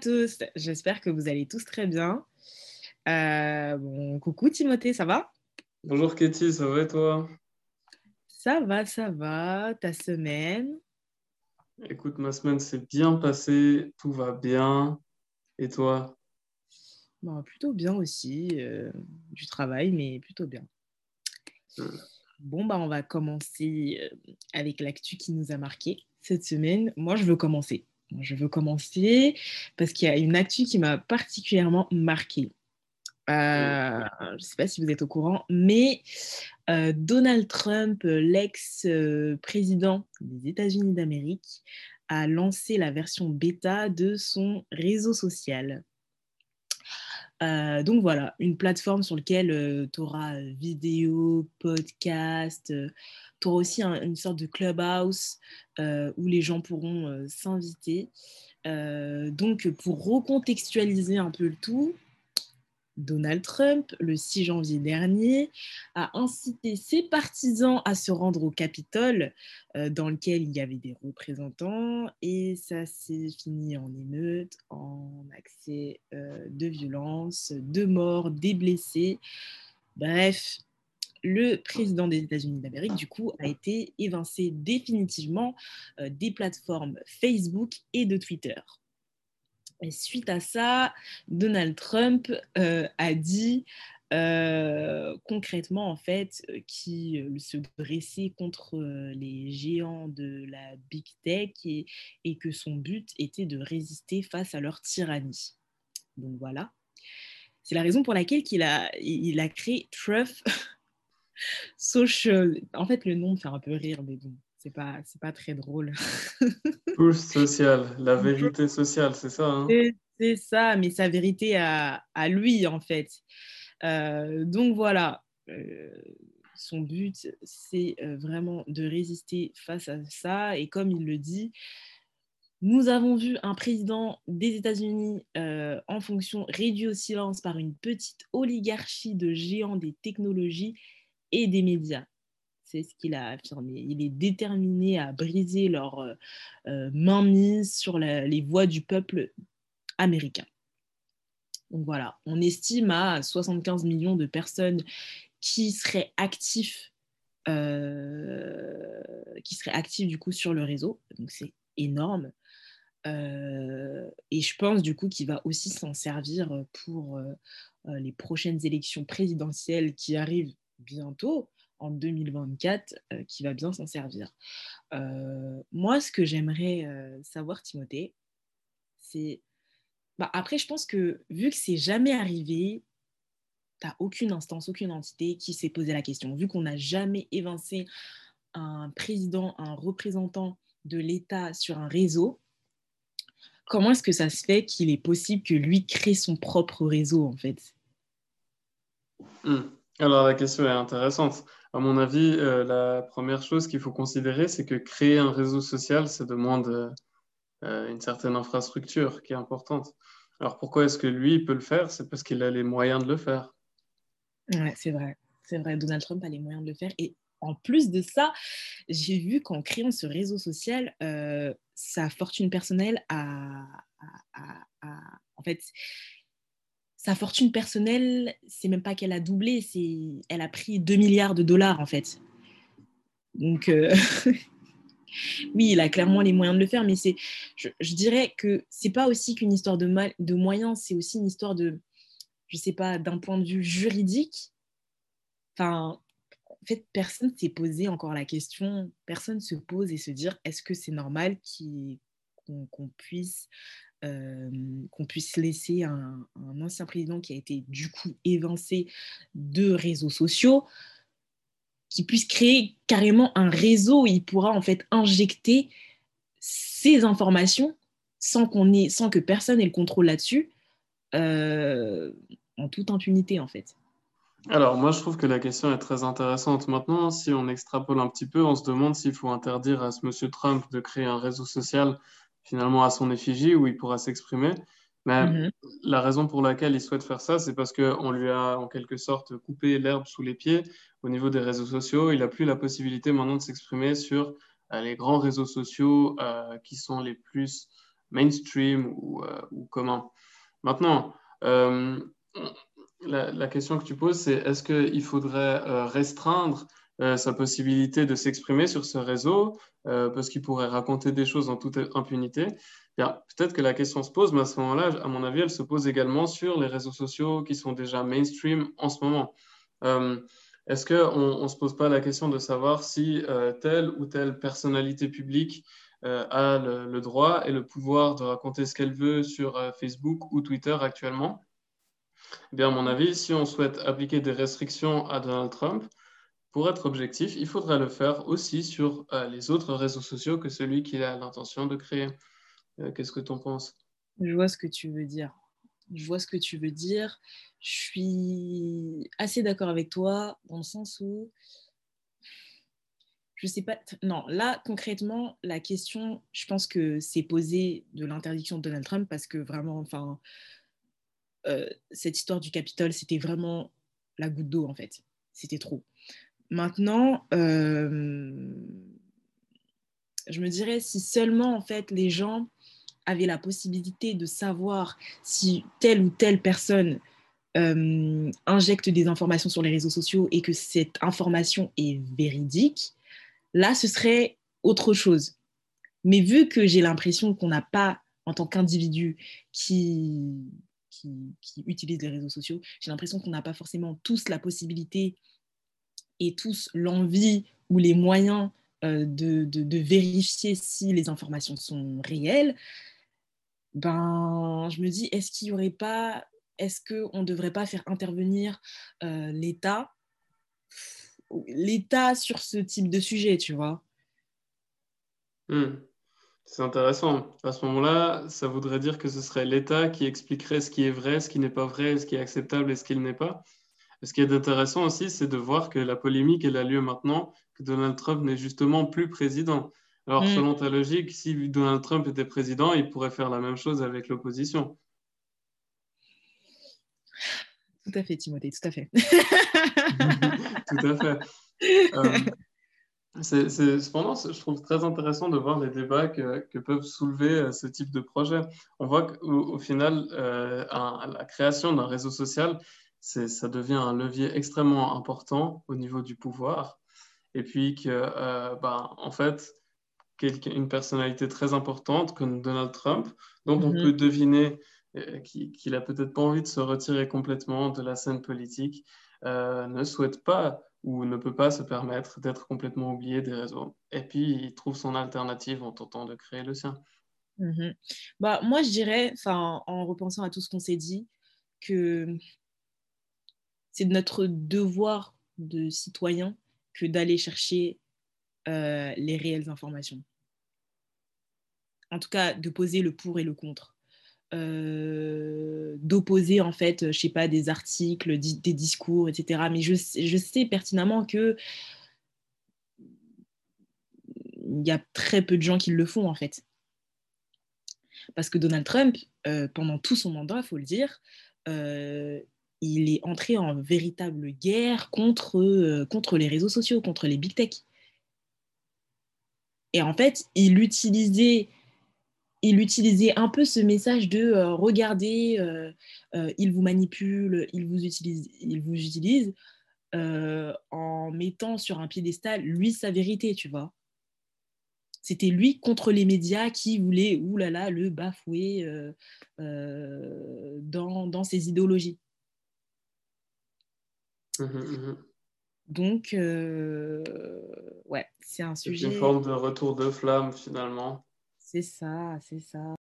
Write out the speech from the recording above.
Tous, j'espère que vous allez tous très bien. Euh, bon, coucou Timothée, ça va? Bonjour Katie, ça va et toi? Ça va, ça va. Ta semaine? Écoute, ma semaine s'est bien passée, tout va bien. Et toi? Bon, Plutôt bien aussi, euh, du travail, mais plutôt bien. Hmm. Bon, bah, on va commencer euh, avec l'actu qui nous a marqué cette semaine. Moi, je veux commencer. Je veux commencer parce qu'il y a une actu qui m'a particulièrement marquée. Euh, je ne sais pas si vous êtes au courant, mais euh, Donald Trump, l'ex-président des États-Unis d'Amérique, a lancé la version bêta de son réseau social. Euh, donc voilà, une plateforme sur laquelle tu auras vidéo, podcast, tu auras aussi une sorte de clubhouse euh, où les gens pourront euh, s'inviter. Euh, donc, pour recontextualiser un peu le tout, Donald Trump, le 6 janvier dernier, a incité ses partisans à se rendre au Capitole, dans lequel il y avait des représentants, et ça s'est fini en émeute, en accès de violence, de morts, des blessés. Bref, le président des États-Unis d'Amérique, du coup, a été évincé définitivement euh, des plateformes Facebook et de Twitter. Suite à ça, Donald Trump euh, a dit euh, concrètement, en fait, qu'il se dressait contre les géants de la big tech et, que son but était de résister face à leur tyrannie. Donc voilà. C'est la raison pour laquelle il a, il a créé Truth Social. En fait, le nom me fait un peu rire, mais bon, c'est pas, c'est pas très drôle. Truth social, la vérité sociale, c'est ça hein? C'est ça, mais sa vérité à, à lui, en fait. Euh, donc voilà, euh, son but, c'est euh, vraiment de résister face à ça. Et comme il le dit, nous avons vu un président des États-Unis en fonction réduit au silence par une petite oligarchie de géants des technologies et des médias. C'est ce qu'il a affirmé. Il est déterminé à briser leur euh, euh, mainmise sur les voix du peuple américain. Donc voilà, on estime à 75 millions de personnes qui seraient actifs, euh, qui seraient actifs du coup sur le réseau. Donc c'est énorme. et je pense du coup qu'il va aussi s'en servir pour les prochaines élections présidentielles qui arrivent bientôt, en 2024, euh, qui va bien s'en servir. Euh, moi, ce que j'aimerais euh, savoir, Timothée, c'est... Bah, après, je pense que vu que c'est jamais arrivé, tu n'as aucune instance, aucune entité qui s'est posé la question. Vu qu'on n'a jamais évincé un président, un représentant de l'État sur un réseau, comment est-ce que ça se fait qu'il est possible que lui crée son propre réseau, en fait? Hmm. Alors la question est intéressante. À mon avis, euh, la première chose qu'il faut considérer, c'est que créer un réseau social, ça demande euh, une certaine infrastructure qui est importante. Alors pourquoi est-ce que lui, il peut le faire? C'est parce qu'il a les moyens de le faire. Ouais, c'est vrai. C'est vrai, Donald Trump a les moyens de le faire. Et en plus de ça, j'ai vu qu'en créant ce réseau social, euh, sa fortune personnelle a, en fait, sa fortune personnelle, c'est même pas qu'elle a doublé, c'est elle a pris 2 milliards de dollars en fait. Donc euh, oui, il a clairement les moyens de le faire, mais c'est, je, dirais que c'est pas aussi qu'une histoire de, moyens, c'est aussi une histoire de, je sais pas, d'un point de vue juridique. Enfin, en fait, personne s'est posé encore la question, personne se pose et se dire est-ce que c'est normal qu'on puisse qu'on puisse laisser un, ancien président qui a été du coup évincé de réseaux sociaux, qui puisse créer carrément un réseau où il pourra en fait injecter ces informations sans, ait, sans que personne ait le contrôle là-dessus, en toute impunité en fait. Alors moi je trouve que la question est très intéressante. Maintenant, si on extrapole un petit peu, on se demande s'il faut interdire à ce monsieur Trump de créer un réseau social finalement à son effigie où il pourra s'exprimer. Mais mhm. la raison pour laquelle il souhaite faire ça, c'est parce qu'on lui a en quelque sorte coupé l'herbe sous les pieds au niveau des réseaux sociaux. Il n'a plus la possibilité maintenant de s'exprimer sur euh, les grands réseaux sociaux euh, qui sont les plus mainstream ou, ou commun. Maintenant, la, la, question que tu poses, c'est est-ce qu'il faudrait restreindre sa possibilité de s'exprimer sur ce réseau parce qu'il pourrait raconter des choses en toute impunité peut-être que la question se pose, mais à ce moment-là, à mon avis, elle se pose également sur les réseaux sociaux qui sont déjà mainstream en ce moment. Euh, est-ce qu'on ne se pose pas la question de savoir si euh, telle ou telle personnalité publique euh, a le, droit et le pouvoir de raconter ce qu'elle veut sur Facebook ou Twitter actuellement? Bien, à mon avis, si on souhaite appliquer des restrictions à Donald Trump, pour être objectif, il faudrait le faire aussi sur les autres réseaux sociaux que celui qu'il a l'intention de créer. Euh, qu'est-ce que tu en penses? Je vois ce que tu veux dire. Je vois ce que tu veux dire. Je suis assez d'accord avec toi dans le sens où je sais pas. Non, là, concrètement, la question, je pense que c'est posée de l'interdiction de Donald Trump parce que vraiment, enfin, euh, cette histoire du Capitole, c'était vraiment la goutte d'eau, en fait. C'était trop. Maintenant, euh, je me dirais, si seulement, en fait, les gens avait la possibilité de savoir si telle ou telle personne euh, injecte des informations sur les réseaux sociaux et que cette information est véridique, là, ce serait autre chose. Mais vu que j'ai l'impression qu'on n'a pas, en tant qu'individu qui, qui, utilise les réseaux sociaux, j'ai l'impression qu'on n'a pas forcément tous la possibilité et tous l'envie ou les moyens euh, de, de, vérifier si les informations sont réelles, ben, je me dis, est-ce qu'il n'y aurait pas, est-ce qu'on ne devrait pas faire intervenir euh, l'État, l'État sur ce type de sujet, tu vois? Hmm. C'est intéressant. À ce moment-là, ça voudrait dire que ce serait l'État qui expliquerait ce qui est vrai, ce qui n'est pas vrai, ce qui est acceptable et ce qui n'est pas. Ce qui est intéressant aussi, c'est de voir que la polémique, elle a lieu maintenant, que Donald Trump n'est justement plus président. Alors, mm. selon ta logique, si Donald Trump était président, il pourrait faire la même chose avec l'opposition. Tout à fait, Timothée, tout à fait. tout à fait. Euh, cependant, je trouve très intéressant de voir les débats que, peuvent soulever euh, ce type de projet. On voit qu'au final, euh, la création d'un réseau social, ça devient un levier extrêmement important au niveau du pouvoir. Et puis que, ben, en fait, une personnalité très importante comme Donald Trump, dont on mhm. peut deviner euh, qu'il n'a peut-être pas envie de se retirer complètement de la scène politique, euh, ne souhaite pas ou ne peut pas se permettre d'être complètement oublié des réseaux. Et puis, il trouve son alternative en tentant de créer le sien. Mhm. Bah, moi, je dirais, en repensant à tout ce qu'on s'est dit, que c'est notre devoir de citoyen que d'aller chercher euh, les réelles informations. En tout cas, de poser le pour et le contre. Euh, d'opposer en fait, je sais pas, des articles, des discours, etc. Mais je, sais pertinemment que il y a très peu de gens qui le font en fait. Parce que Donald Trump, euh, pendant tout son mandat, il faut le dire, il est entré en véritable guerre contre, contre les réseaux sociaux, contre les big tech. Et en fait, il utilisait, il utilisait un peu ce message de euh, regardez, euh, euh, il vous manipule, il vous utilise, il vous utilise en mettant sur un piédestal, lui, sa vérité, tu vois. C'était lui contre les médias qui voulaient, oulala, le bafouer dans, dans ses idéologies. Mmh mmh donc, euh, ouais, c'est un sujet. Une forme de retour de flamme finalement. C'est ça, c'est ça.